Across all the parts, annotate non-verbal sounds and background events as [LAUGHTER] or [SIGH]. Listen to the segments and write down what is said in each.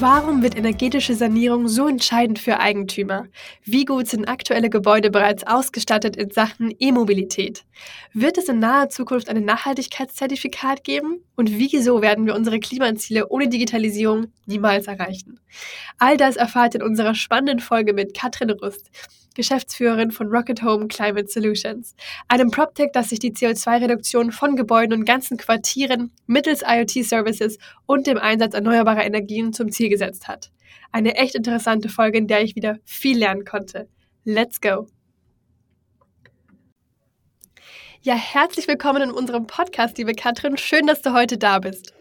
Warum wird energetische Sanierung so entscheidend für Eigentümer? Wie gut sind aktuelle Gebäude bereits ausgestattet in Sachen E-Mobilität? Wird es in naher Zukunft ein Nachhaltigkeitszertifikat geben? Und wieso werden wir unsere Klimaziele ohne Digitalisierung niemals erreichen? All das erfahrt ihr in unserer spannenden Folge mit Katrin Rust, Geschäftsführerin von Rocket Home Climate Solutions, einem PropTech, das sich die CO2-Reduktion von Gebäuden und ganzen Quartieren mittels IoT-Services und dem Einsatz erneuerbarer Energien zum Ziel gesetzt hat. Eine echt interessante Folge, in der ich wieder viel lernen konnte. Let's go! Ja, herzlich willkommen in unserem Podcast, liebe Katrin. Schön, dass du heute da bist.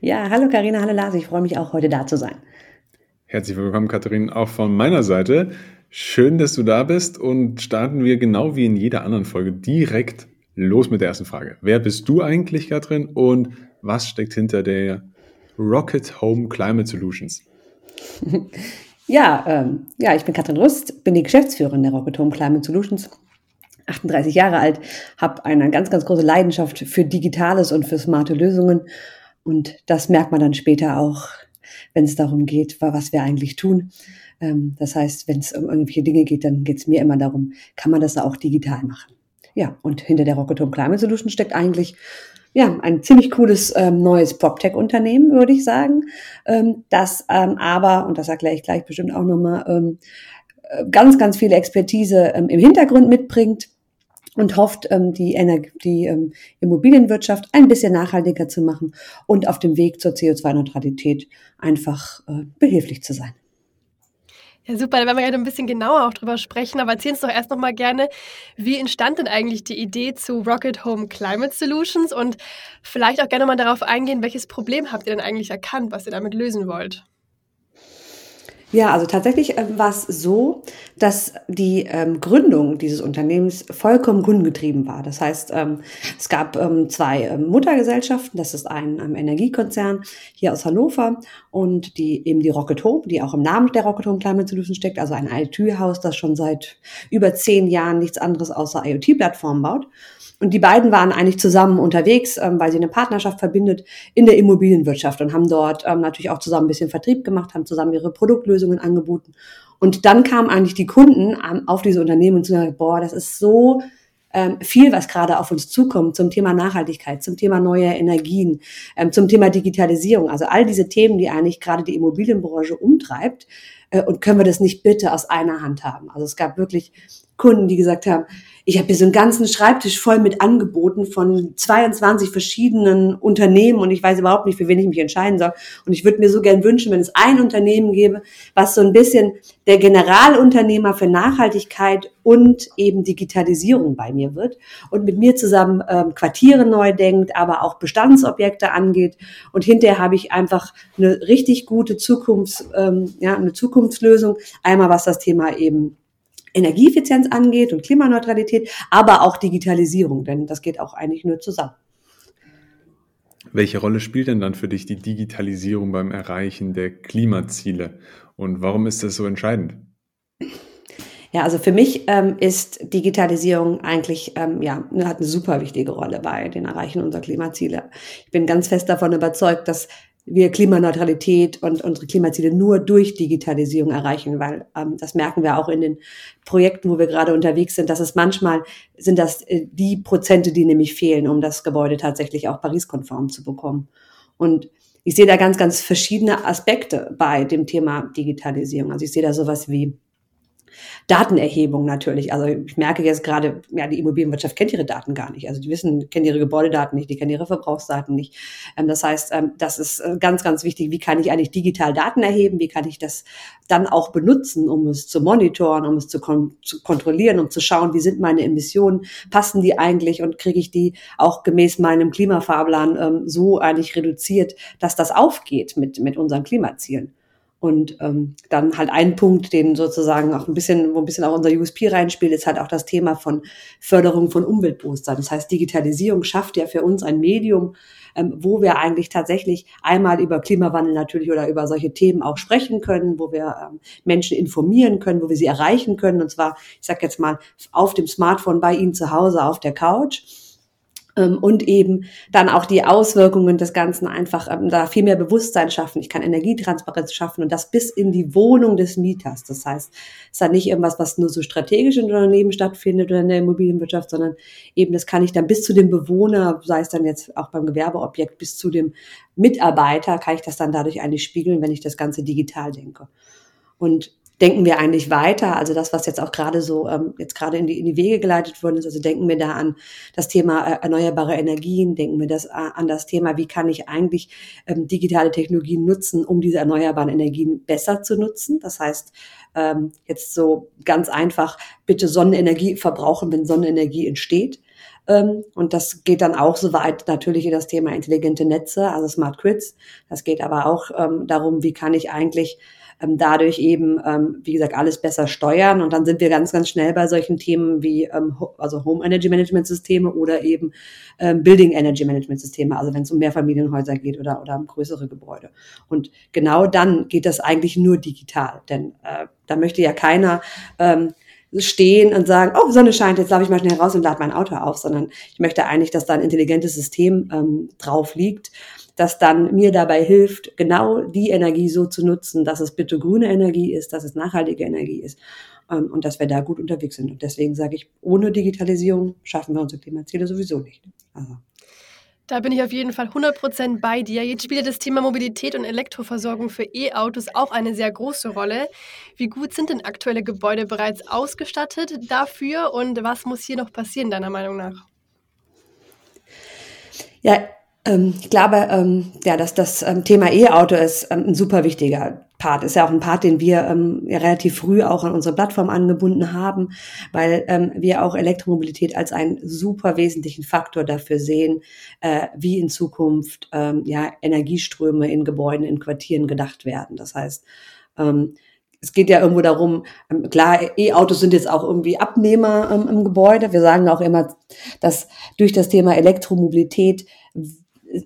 Ja, hallo Karina, hallo Lars. Ich freue mich auch, heute da zu sein. Herzlich willkommen, Katrin, auch von meiner Seite. Schön, dass du da bist und starten wir genau wie in jeder anderen Folge direkt los mit der ersten Frage. Wer bist du eigentlich, Katrin, und was steckt hinter der Rocket Home Climate Solutions? [LAUGHS] Ja, ähm, ja, ich bin Katrin Rust, bin die Geschäftsführerin der Rocket Home Climate Solutions, 38 Jahre alt, habe eine ganz, ganz große Leidenschaft für Digitales und für smarte Lösungen und das merkt man dann später auch, wenn es darum geht, was wir eigentlich tun. Ähm, das heißt, wenn es um irgendwelche Dinge geht, dann geht es mir immer darum, kann man das auch digital machen. Ja, und hinter der Rocket Home Climate Solution steckt eigentlich ja, ein ziemlich cooles ähm, neues PropTech-Unternehmen, würde ich sagen, ähm, das ähm, aber, und das erkläre ich gleich bestimmt auch nochmal, ähm, äh, ganz, ganz viel Expertise ähm, im Hintergrund mitbringt und hofft, ähm, die, Energie, die ähm, Immobilienwirtschaft ein bisschen nachhaltiger zu machen und auf dem Weg zur CO2-Neutralität einfach äh, behilflich zu sein. Ja, super, da werden wir gerade ein bisschen genauer auch drüber sprechen, aber erzähl uns doch erst noch mal gerne, wie entstand denn eigentlich die Idee zu Rocket Home Climate Solutions und vielleicht auch gerne mal darauf eingehen, welches Problem habt ihr denn eigentlich erkannt, was ihr damit lösen wollt? Ja, also tatsächlich äh, war es so, dass die ähm, Gründung dieses Unternehmens vollkommen kundengetrieben war. Das heißt, ähm, es gab ähm, zwei ähm, Muttergesellschaften. Das ist ein, ein Energiekonzern hier aus Hannover und die eben die Rocket Home, die auch im Namen der Rocket Home Climate Solution steckt, also ein IoT-Haus, das schon seit über zehn Jahren nichts anderes außer IoT-Plattformen baut. Und die beiden waren eigentlich zusammen unterwegs, ähm, weil sie eine Partnerschaft verbindet in der Immobilienwirtschaft und haben dort ähm, natürlich auch zusammen ein bisschen Vertrieb gemacht, haben zusammen ihre Produktlösungen angeboten. Und dann kamen eigentlich die Kunden auf diese Unternehmen und sagen, boah, das ist so ähm, viel, was gerade auf uns zukommt zum Thema Nachhaltigkeit, zum Thema neue Energien, ähm, zum Thema Digitalisierung. Also all diese Themen, die eigentlich gerade die Immobilienbranche umtreibt. Äh, und können wir das nicht bitte aus einer Hand haben? Also es gab wirklich Kunden, die gesagt haben, ich habe hier so einen ganzen Schreibtisch voll mit Angeboten von 22 verschiedenen Unternehmen und ich weiß überhaupt nicht, für wen ich mich entscheiden soll. Und ich würde mir so gern wünschen, wenn es ein Unternehmen gäbe, was so ein bisschen der Generalunternehmer für Nachhaltigkeit und eben Digitalisierung bei mir wird und mit mir zusammen ähm, Quartiere neu denkt, aber auch Bestandsobjekte angeht. Und hinterher habe ich einfach eine richtig gute Zukunfts, ähm, ja, eine Zukunftslösung. Einmal was das Thema eben Energieeffizienz angeht und Klimaneutralität, aber auch Digitalisierung, denn das geht auch eigentlich nur zusammen. Welche Rolle spielt denn dann für dich die Digitalisierung beim Erreichen der Klimaziele und warum ist das so entscheidend? Ja, also für mich ähm, ist Digitalisierung eigentlich ähm, ja hat eine super wichtige Rolle bei den Erreichen unserer Klimaziele. Ich bin ganz fest davon überzeugt, dass wir Klimaneutralität und unsere Klimaziele nur durch Digitalisierung erreichen, weil ähm, das merken wir auch in den Projekten, wo wir gerade unterwegs sind, dass es manchmal sind das äh, die Prozente, die nämlich fehlen, um das Gebäude tatsächlich auch Paris-konform zu bekommen. Und ich sehe da ganz, ganz verschiedene Aspekte bei dem Thema Digitalisierung. Also ich sehe da sowas wie Datenerhebung natürlich. Also ich merke jetzt gerade, ja, die Immobilienwirtschaft kennt ihre Daten gar nicht. Also die wissen, kennen ihre Gebäudedaten nicht, die kennen ihre Verbrauchsdaten nicht. Ähm, das heißt, ähm, das ist äh, ganz, ganz wichtig. Wie kann ich eigentlich digital Daten erheben? Wie kann ich das dann auch benutzen, um es zu monitoren, um es zu, kon zu kontrollieren, um zu schauen, wie sind meine Emissionen? Passen die eigentlich und kriege ich die auch gemäß meinem Klimafahrplan ähm, so eigentlich reduziert, dass das aufgeht mit, mit unseren Klimazielen? Und ähm, dann halt ein Punkt, den sozusagen auch ein bisschen, wo ein bisschen auch unser USP reinspielt, ist halt auch das Thema von Förderung von Umweltbewusstsein. Das heißt, Digitalisierung schafft ja für uns ein Medium, ähm, wo wir eigentlich tatsächlich einmal über Klimawandel natürlich oder über solche Themen auch sprechen können, wo wir ähm, Menschen informieren können, wo wir sie erreichen können. Und zwar, ich sage jetzt mal, auf dem Smartphone bei Ihnen zu Hause auf der Couch und eben dann auch die Auswirkungen des Ganzen einfach ähm, da viel mehr Bewusstsein schaffen. Ich kann Energietransparenz schaffen und das bis in die Wohnung des Mieters. Das heißt, es ist dann nicht irgendwas, was nur so strategisch in Unternehmen stattfindet oder in der Immobilienwirtschaft, sondern eben das kann ich dann bis zu dem Bewohner, sei es dann jetzt auch beim Gewerbeobjekt, bis zu dem Mitarbeiter, kann ich das dann dadurch eigentlich spiegeln, wenn ich das Ganze digital denke. Und denken wir eigentlich weiter? Also das, was jetzt auch gerade so ähm, jetzt gerade in die, in die Wege geleitet worden ist, also denken wir da an das Thema äh, erneuerbare Energien, denken wir das äh, an das Thema, wie kann ich eigentlich ähm, digitale Technologien nutzen, um diese erneuerbaren Energien besser zu nutzen? Das heißt, ähm, jetzt so ganz einfach, bitte Sonnenenergie verbrauchen, wenn Sonnenenergie entsteht. Ähm, und das geht dann auch so weit natürlich in das Thema intelligente Netze, also Smart Grids. Das geht aber auch ähm, darum, wie kann ich eigentlich ähm, dadurch eben, ähm, wie gesagt, alles besser steuern. Und dann sind wir ganz, ganz schnell bei solchen Themen wie ähm, also Home Energy Management Systeme oder eben ähm, Building Energy Management Systeme, also wenn es um Mehrfamilienhäuser geht oder, oder um größere Gebäude. Und genau dann geht das eigentlich nur digital, denn äh, da möchte ja keiner ähm, stehen und sagen, oh, Sonne scheint, jetzt laufe ich mal schnell raus und lade mein Auto auf, sondern ich möchte eigentlich, dass da ein intelligentes System ähm, drauf liegt, das dann mir dabei hilft, genau die Energie so zu nutzen, dass es bitte grüne Energie ist, dass es nachhaltige Energie ist ähm, und dass wir da gut unterwegs sind. Und deswegen sage ich, ohne Digitalisierung schaffen wir unsere Klimaziele sowieso nicht. Also. Da bin ich auf jeden Fall 100% bei dir. Jetzt spielt das Thema Mobilität und Elektroversorgung für E-Autos auch eine sehr große Rolle. Wie gut sind denn aktuelle Gebäude bereits ausgestattet dafür und was muss hier noch passieren, deiner Meinung nach? Ja, ähm, ich glaube, ähm, ja, dass das ähm, Thema E-Auto ist ähm, ein super wichtiger Part. Ist ja auch ein Part, den wir ähm, ja relativ früh auch an unsere Plattform angebunden haben, weil ähm, wir auch Elektromobilität als einen super wesentlichen Faktor dafür sehen, äh, wie in Zukunft ja Energieströme in Gebäuden, in Quartieren gedacht werden. Das heißt, es geht ja irgendwo darum, klar, E-Autos sind jetzt auch irgendwie Abnehmer ähm, im Gebäude. Wir sagen auch immer, dass durch das Thema Elektromobilität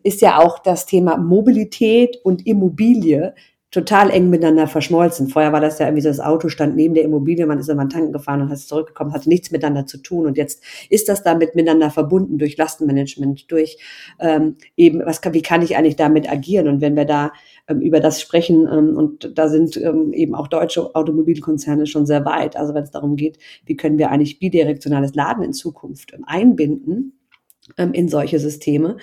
ist ja auch das Thema Mobilität und Immobilie total eng miteinander verschmolzen. Vorher war das ja irgendwie so, das Auto stand neben der Immobilie, man ist immer tanken gefahren und hat es zurückgekommen, hatte nichts miteinander zu tun. Und jetzt ist das damit miteinander verbunden durch Lastenmanagement, durch ähm, eben, was kann, wie kann ich eigentlich damit agieren? Und wenn wir da ähm, über das sprechen, ähm, und da sind ähm, eben auch deutsche Automobilkonzerne schon sehr weit, also wenn es darum geht, wie können wir eigentlich bidirektionales Laden in Zukunft ähm, einbinden ähm, in solche Systeme,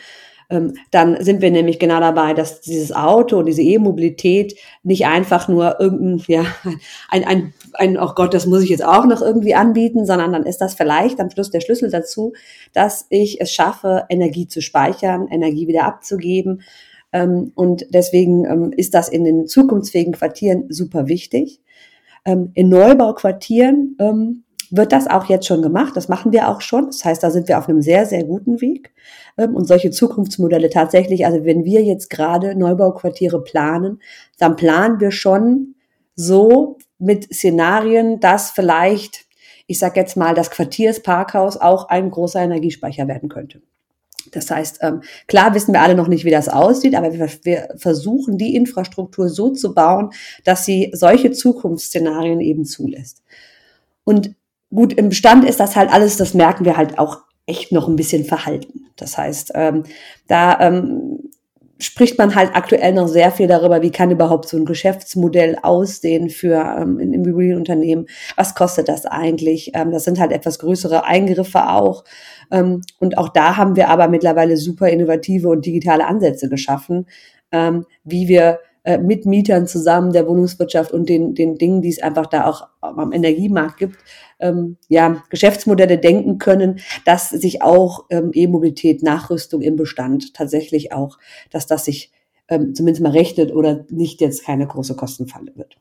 dann sind wir nämlich genau dabei, dass dieses Auto, diese E-Mobilität nicht einfach nur irgendein, ja, ein, ein, ein, oh Gott, das muss ich jetzt auch noch irgendwie anbieten, sondern dann ist das vielleicht am Schluss der Schlüssel dazu, dass ich es schaffe, Energie zu speichern, Energie wieder abzugeben. Ähm, und deswegen ähm, ist das in den zukunftsfähigen Quartieren super wichtig. In Neubauquartieren wird das auch jetzt schon gemacht. Das machen wir auch schon. Das heißt, da sind wir auf einem sehr, sehr guten Weg. Ähm, und solche Zukunftsmodelle tatsächlich, also wenn wir jetzt gerade Neubauquartiere planen, dann planen wir schon so mit Szenarien, dass vielleicht, ich sage jetzt mal, das Quartiersparkhaus auch ein großer Energiespeicher werden könnte. Das heißt, ähm, klar wissen wir alle noch nicht, wie das aussieht, aber wir, versuchen die Infrastruktur so zu bauen, dass sie solche Zukunftsszenarien eben zulässt. Und gut, im Bestand ist das halt alles, das merken wir halt auch echt noch ein bisschen verhalten. Das heißt, ähm, da ähm, spricht man halt aktuell noch sehr viel darüber, wie kann überhaupt so ein Geschäftsmodell aussehen für ähm, ein Immobilienunternehmen, was kostet das eigentlich? Ähm, das sind halt etwas größere Eingriffe auch. Ähm, und auch da haben wir aber mittlerweile super innovative und digitale Ansätze geschaffen, ähm, wie wir äh, mit Mietern zusammen, der Wohnungswirtschaft und den, den Dingen, die es einfach da auch am Energiemarkt gibt, ähm, ja, Geschäftsmodelle denken können, dass sich auch ähm, E-Mobilität, Nachrüstung im Bestand tatsächlich auch, dass das sich ähm, zumindest mal rechnet oder nicht jetzt keine große Kostenfalle wird.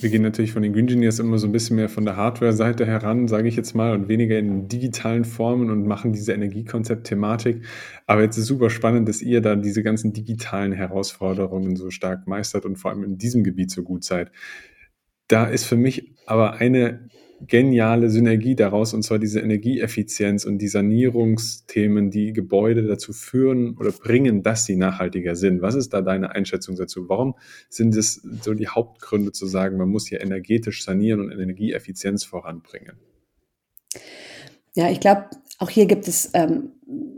Wir gehen natürlich von den Green Engineers immer so ein bisschen mehr von der Hardware-Seite heran, sage ich jetzt mal, und weniger in digitalen Formen und machen diese Energiekonzept-Thematik. Aber jetzt ist super spannend, dass ihr da diese ganzen digitalen Herausforderungen so stark meistert und vor allem in diesem Gebiet so gut seid. Da ist für mich aber eine geniale Synergie daraus, und zwar diese Energieeffizienz und die Sanierungsthemen, die Gebäude dazu führen oder bringen, dass sie nachhaltiger sind. Was ist da deine Einschätzung dazu? Warum sind es so die Hauptgründe zu sagen, man muss hier energetisch sanieren und Energieeffizienz voranbringen? Ja, ich glaube, auch hier gibt es ähm,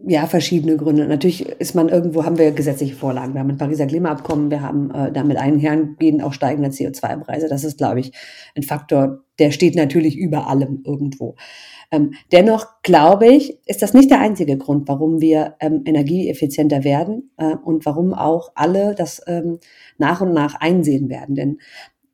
ja verschiedene Gründe. Natürlich ist man irgendwo, haben wir gesetzliche Vorlagen. Wir haben ein Pariser Klimaabkommen, wir haben äh, damit einhergehend auch steigende CO2-Preise. Das ist, glaube ich, ein Faktor, der steht natürlich über allem irgendwo. Ähm, dennoch glaube ich, ist das nicht der einzige Grund, warum wir ähm, energieeffizienter werden äh, und warum auch alle das ähm, nach und nach einsehen werden. Denn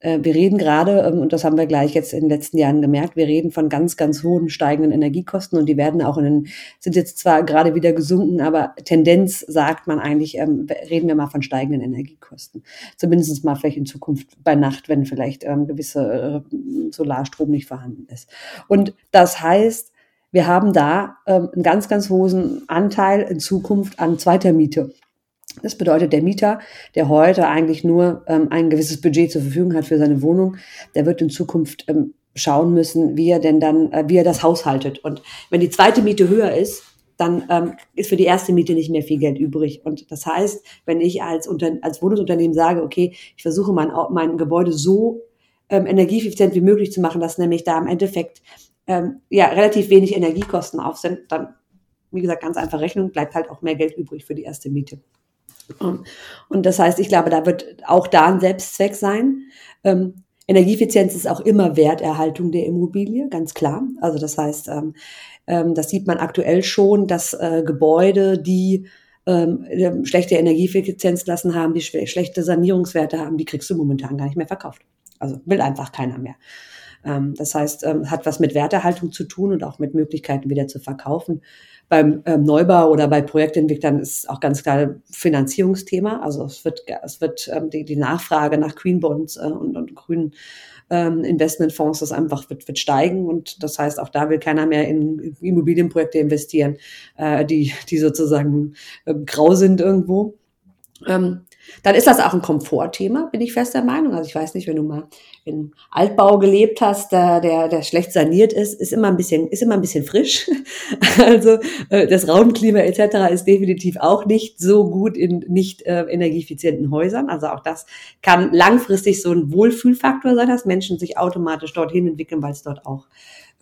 wir reden gerade, ähm, und das haben wir gleich jetzt in den letzten Jahren gemerkt, wir reden von ganz, ganz hohen steigenden Energiekosten und die werden auch in den, sind jetzt zwar gerade wieder gesunken, aber Tendenz sagt man eigentlich, ähm, reden wir mal von steigenden Energiekosten. Zumindest mal vielleicht in Zukunft bei Nacht, wenn vielleicht ähm, gewisse äh, Solarstrom nicht vorhanden ist. Und das heißt, wir haben da ähm, einen ganz, ganz hohen Anteil in Zukunft an zweiter Miete. Das bedeutet, der Mieter, der heute eigentlich nur ähm, ein gewisses Budget zur Verfügung hat für seine Wohnung, der wird in Zukunft ähm, schauen müssen, wie er denn dann, äh, wie er das haushaltet. Und wenn die zweite Miete höher ist, dann ähm, ist für die erste Miete nicht mehr viel Geld übrig. Und das heißt, wenn ich als, Unter als Wohnungsunternehmen sage, okay, ich versuche mein, mein Gebäude so ähm, energieeffizient wie möglich zu machen, dass nämlich da im Endeffekt ähm, ja relativ wenig Energiekosten auf sind, dann, wie gesagt, ganz einfach Rechnung, bleibt halt auch mehr Geld übrig für die erste Miete. Ähm, und das heißt, ich glaube, da wird auch da ein Selbstzweck sein. Ähm, Energieeffizienz ist auch immer Werterhaltung der Immobilie, ganz klar. Also das heißt, ähm, ähm, das sieht man aktuell schon, dass äh, Gebäude, die ähm, ähm schlechte Energieeffizienz lassen haben, die schlechte Sanierungswerte haben, die kriegst du momentan gar nicht mehr verkauft. Also will einfach keiner mehr. Ähm, das heißt, ähm, hat was mit Werterhaltung zu tun und auch mit Möglichkeiten wieder zu verkaufen beim ähm, Neubau oder bei Projektentwicklern ist auch ganz klar Finanzierungsthema. Also es wird, es wird ähm, die, die Nachfrage nach Green Bonds äh, und, und grünen ähm, Investmentfonds, das einfach wird, wird steigen. Und das heißt, auch da will keiner mehr in Immobilienprojekte investieren, äh, die, die sozusagen äh, grau sind irgendwo. Ähm, dann ist das auch ein Komfortthema, bin ich fest der Meinung. Also ich weiß nicht, wenn du mal in Altbau gelebt hast, der, der, der schlecht saniert ist, ist immer ein bisschen, ist immer ein bisschen frisch. [LAUGHS] Also äh, das Raumklima etc. ist definitiv auch nicht so gut in nicht äh, energieeffizienten Häusern. Also auch das kann langfristig so ein Wohlfühlfaktor sein, dass Menschen sich automatisch dorthin entwickeln, weil es dort auch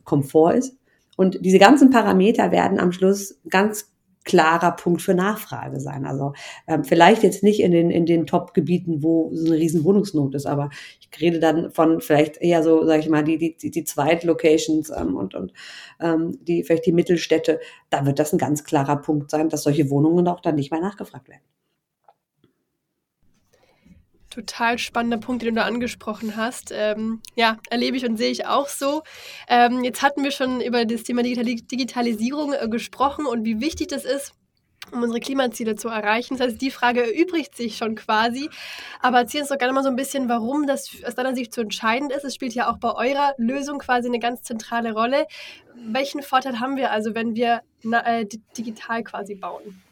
Komfort ist. Und diese ganzen Parameter werden am Schluss ganz klarer Punkt für Nachfrage sein. Also ähm, vielleicht jetzt nicht in den, in den Top-Gebieten, wo so eine riesen Wohnungsnot ist, aber ich rede dann von vielleicht eher so, sage ich mal, die, die, die Zweit-Locations ähm, und, und ähm, die, vielleicht die Mittelstädte. Da wird das ein ganz klarer Punkt sein, dass solche Wohnungen auch dann nicht mehr nachgefragt werden total spannender Punkt, den du da angesprochen hast. Ähm, ja, erlebe ich und sehe ich auch so. Ähm, jetzt hatten wir schon über das Thema Digitalisierung äh, gesprochen und wie wichtig das ist, um unsere Klimaziele zu erreichen. Das heißt, die Frage erübrigt sich schon quasi. Aber erzähl uns doch gerne mal so ein bisschen, warum das aus deiner Sicht so entscheidend ist. Es spielt ja auch bei eurer Lösung quasi eine ganz zentrale Rolle. Welchen Vorteil haben wir also, wenn wir na, äh, digital quasi bauen?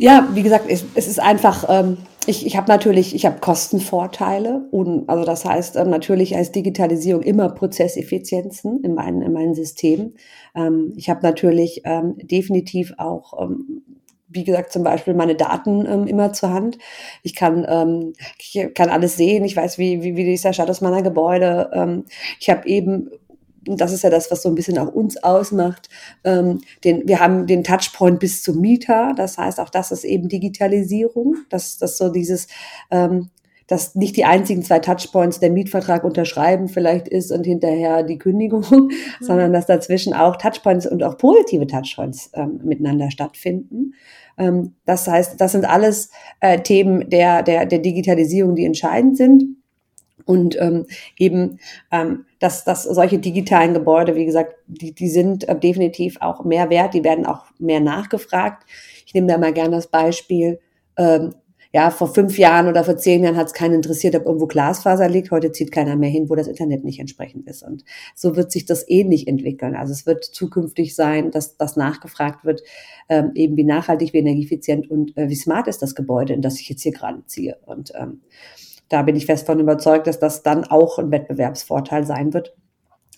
Ja, wie gesagt, es, es ist einfach, ähm, ich, ich habe natürlich, ich habe Kostenvorteile und also das heißt ähm, natürlich als Digitalisierung immer Prozesseffizienzen in meinen, in meinen Systemen. Ähm, ich habe natürlich ähm, definitiv auch ähm, wie gesagt, zum Beispiel meine Daten ähm, immer zur Hand. Ich kann, ähm, ich kann alles sehen. Ich weiß, wie, wie, wie ist der Status meiner Gebäude. Ähm, ich habe eben das ist ja das, was so ein bisschen auch uns ausmacht. Ähm, den, wir haben den Touchpoint bis zum Mieter. Das heißt, auch das ist eben Digitalisierung. dass das so dieses, ähm, dass nicht die einzigen zwei Touchpoints der Mietvertrag unterschreiben vielleicht ist und hinterher die Kündigung, [LAUGHS] mhm. sondern dass dazwischen auch Touchpoints und auch positive Touchpoints ähm, miteinander stattfinden. Ähm, das heißt, das sind alles äh, Themen der, der, der Digitalisierung, die entscheidend sind. Und ähm, eben, ähm, dass, dass solche digitalen Gebäude, wie gesagt, die, die sind äh, definitiv auch mehr wert, die werden auch mehr nachgefragt. Ich nehme da mal gerne das Beispiel, ähm, ja, vor fünf Jahren oder vor zehn Jahren hat es keinen interessiert, ob irgendwo Glasfaser liegt. Heute zieht keiner mehr hin, wo das Internet nicht entsprechend ist. Und so wird sich das ähnlich entwickeln. Also es wird zukünftig sein, dass das nachgefragt wird, ähm, eben wie nachhaltig, wie energieeffizient und äh, wie smart ist das Gebäude, in das ich jetzt hier gerade ziehe. Und ähm, da bin ich fest von überzeugt, dass das dann auch ein Wettbewerbsvorteil sein wird,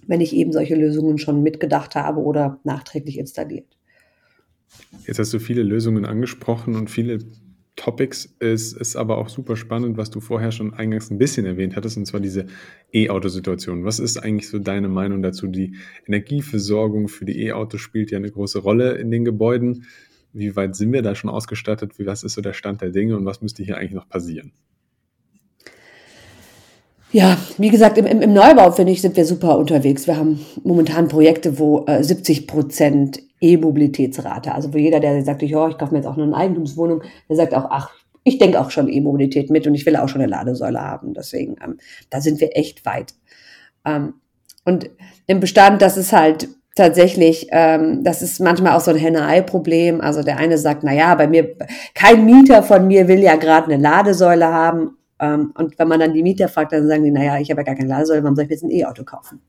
wenn ich eben solche Lösungen schon mitgedacht habe oder nachträglich installiert. Jetzt hast du viele Lösungen angesprochen und viele Topics. Es ist aber auch super spannend, was du vorher schon eingangs ein bisschen erwähnt hattest, und zwar diese E-Auto-Situation. Was ist eigentlich so deine Meinung dazu? Die Energieversorgung für die E-Autos spielt ja eine große Rolle in den Gebäuden. Wie weit sind wir da schon ausgestattet? Was ist so der Stand der Dinge und was müsste hier eigentlich noch passieren? Ja, wie gesagt, im, im Neubau, finde ich, sind wir super unterwegs. Wir haben momentan Projekte, wo äh, 70 Prozent E-Mobilitätsrate, also wo jeder, der sagt, ich, oh, ich kaufe mir jetzt auch nur eine Eigentumswohnung, der sagt auch, ach, ich denke auch schon E-Mobilität mit und ich will auch schon eine Ladesäule haben. Deswegen, ähm, da sind wir echt weit. Ähm, und im Bestand, das ist halt tatsächlich, ähm, das ist manchmal auch so ein Henne-Ei-Problem. Also der eine sagt, na ja, bei mir, kein Mieter von mir will ja gerade eine Ladesäule haben und wenn man dann die Mieter fragt, dann sagen die, naja, ich habe ja gar keine Ladesäule, warum soll ich jetzt ein E-Auto kaufen?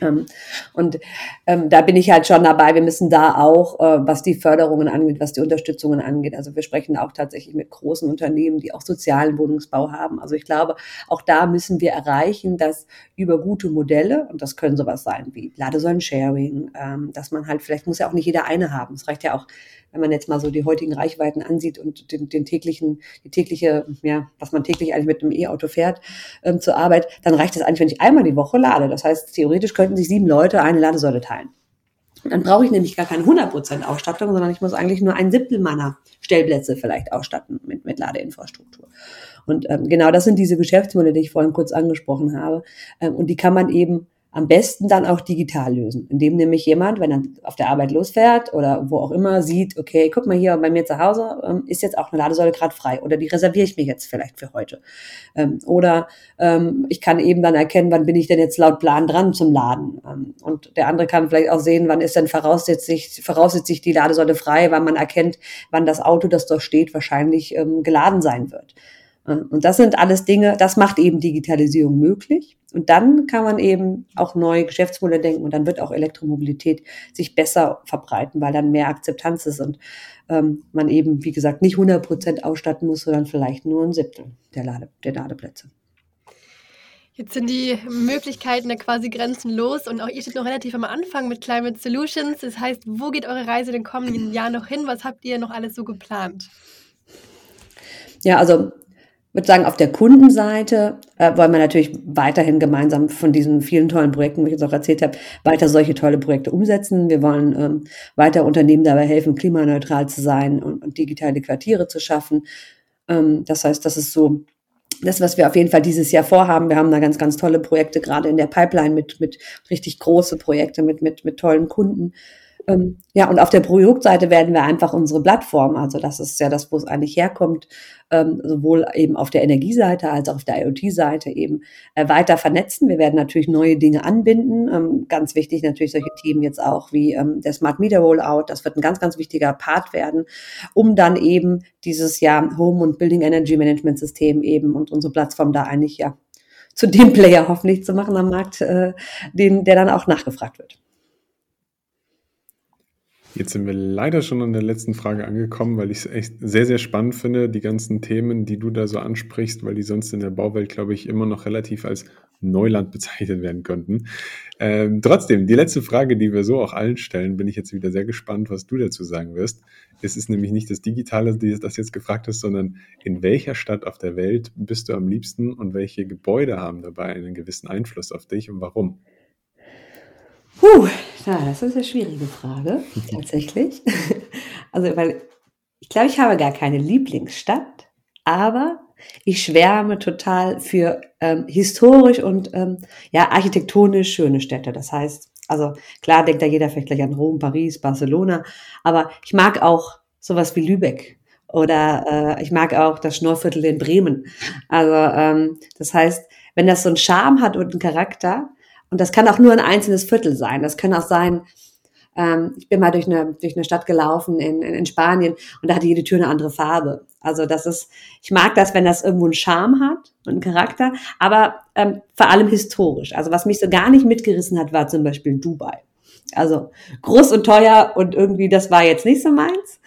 Ähm, und ähm, da bin ich halt schon dabei. Wir müssen da auch, äh, was die Förderungen angeht, was die Unterstützungen angeht. Also wir sprechen auch tatsächlich mit großen Unternehmen, die auch sozialen Wohnungsbau haben. Also ich glaube, auch da müssen wir erreichen, dass über gute Modelle, und das können sowas sein wie Ladesäulen-Sharing, ähm, dass man halt, vielleicht muss ja auch nicht jeder eine haben. Es reicht ja auch, wenn man jetzt mal so die heutigen Reichweiten ansieht und den, den täglichen, die tägliche, ja, was man täglich eigentlich mit einem E-Auto fährt ähm, zur Arbeit, dann reicht es eigentlich, wenn ich einmal die Woche lade. Das heißt, theoretisch könnten sich sieben Leute eine Ladesäule teilen. Dann brauche ich nämlich gar keine 100% Ausstattung, sondern ich muss eigentlich nur ein Siebtel meiner Stellplätze vielleicht ausstatten mit, mit Ladeinfrastruktur. Und ähm, genau das sind diese Geschäftsmodelle, die ich vorhin kurz angesprochen habe. Ähm, und die kann man eben am besten dann auch digital lösen, indem nämlich jemand, wenn er auf der Arbeit losfährt oder wo auch immer, sieht, okay, guck mal hier bei mir zu Hause, ähm, ist jetzt auch eine Ladesäule gerade frei oder die reserviere ich mir jetzt vielleicht für heute. Ähm, oder ähm, ich kann eben dann erkennen, wann bin ich denn jetzt laut Plan dran zum Laden. Ähm, und der andere kann vielleicht auch sehen, wann ist denn voraussetzlich, voraussetzlich die Ladesäule frei, weil man erkennt, wann das Auto, das dort steht, wahrscheinlich ähm, geladen sein wird. Und das sind alles Dinge, das macht eben Digitalisierung möglich. Und dann kann man eben auch neue Geschäftsmodelle denken und dann wird auch Elektromobilität sich besser verbreiten, weil dann mehr Akzeptanz ist und ähm, man eben, wie gesagt, nicht 100 Prozent ausstatten muss, sondern vielleicht nur ein Siebtel der, Lade, der Ladeplätze. Jetzt sind die Möglichkeiten ja quasi grenzenlos und auch ihr steht noch relativ am Anfang mit Climate Solutions. Das heißt, wo geht eure Reise in den kommenden Jahren noch hin? Was habt ihr noch alles so geplant? Ja, also würde sagen, auf der Kundenseite äh, wollen wir natürlich weiterhin gemeinsam von diesen vielen tollen Projekten, wie ich jetzt auch erzählt habe, weiter solche tolle Projekte umsetzen. Wir wollen ähm, weiter Unternehmen dabei helfen, klimaneutral zu sein und, und digitale Quartiere zu schaffen. Ähm, das heißt, das ist so das, was wir auf jeden Fall dieses Jahr vorhaben. Wir haben da ganz, ganz tolle Projekte gerade in der Pipeline mit, mit richtig große Projekte, mit, mit, mit tollen Kunden. Ähm, ja, und auf der Produktseite werden wir einfach unsere Plattform, also das ist ja das, wo es eigentlich herkommt, ähm, sowohl eben auf der Energieseite als auch auf der IoT-Seite eben äh, weiter vernetzen. Wir werden natürlich neue Dinge anbinden. Ähm, ganz wichtig natürlich solche Themen jetzt auch wie ähm, der Smart Meter Rollout. Das wird ein ganz, ganz wichtiger Part werden, um dann eben dieses ja Home und Building Energy Management System eben und unsere Plattform da eigentlich ja zu dem Player hoffentlich zu machen am Markt, äh, den, der dann auch nachgefragt wird. Jetzt sind wir leider schon an der letzten Frage angekommen, weil ich es echt sehr, sehr spannend finde, die ganzen Themen, die du da so ansprichst, weil die sonst in der Bauwelt, glaube ich, immer noch relativ als Neuland bezeichnet werden könnten. Ähm, trotzdem, die letzte Frage, die wir so auch allen stellen, bin ich jetzt wieder sehr gespannt, was du dazu sagen wirst. Es ist nämlich nicht das Digitale, das jetzt gefragt ist, sondern in welcher Stadt auf der Welt bist du am liebsten und welche Gebäude haben dabei einen gewissen Einfluss auf dich und warum? Puh, ja, das ist eine schwierige Frage, [LAUGHS] tatsächlich. Also, weil ich glaube, ich habe gar keine Lieblingsstadt, aber ich schwärme total für ähm, historisch und ähm, ja, architektonisch schöne Städte. Das heißt, also klar denkt da jeder vielleicht gleich an Rom, Paris, Barcelona, aber ich mag auch sowas wie Lübeck oder äh, ich mag auch das Schnorrviertel in Bremen. Also ähm, das heißt, wenn das so einen Charme hat und einen Charakter, und das kann auch nur ein einzelnes Viertel sein. Das können auch sein, Ähm, ich bin mal durch eine, durch eine Stadt gelaufen in, in, in Spanien und da hatte jede Tür eine andere Farbe. Also das ist, ich mag das, wenn das irgendwo einen Charme hat und einen Charakter, aber ähm, vor allem historisch. Also was mich so gar nicht mitgerissen hat, war zum Beispiel Dubai. Also groß und teuer und irgendwie, das war jetzt nicht so meins,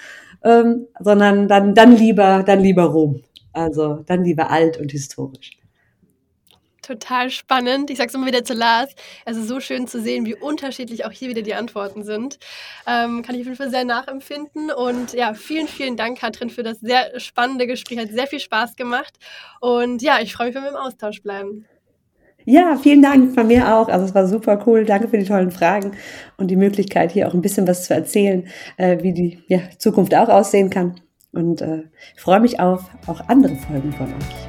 ähm, sondern dann, dann lieber, dann lieber Rom. Also dann lieber alt und historisch total spannend. Ich sage es immer wieder zu Lars. Es ist so schön zu sehen, wie unterschiedlich auch hier wieder die Antworten sind. Ähm, kann ich auf jeden Fall sehr nachempfinden. Und ja, vielen, vielen Dank, Katrin, für das sehr spannende Gespräch. Hat sehr viel Spaß gemacht. Und ja, ich freue mich, wenn wir im Austausch bleiben. Ja, vielen Dank von mir auch. Also es war super cool. Danke für die tollen Fragen und die Möglichkeit, hier auch ein bisschen was zu erzählen, äh, wie die ja, Zukunft auch aussehen kann. Und äh, freue mich auf auch andere Folgen von euch.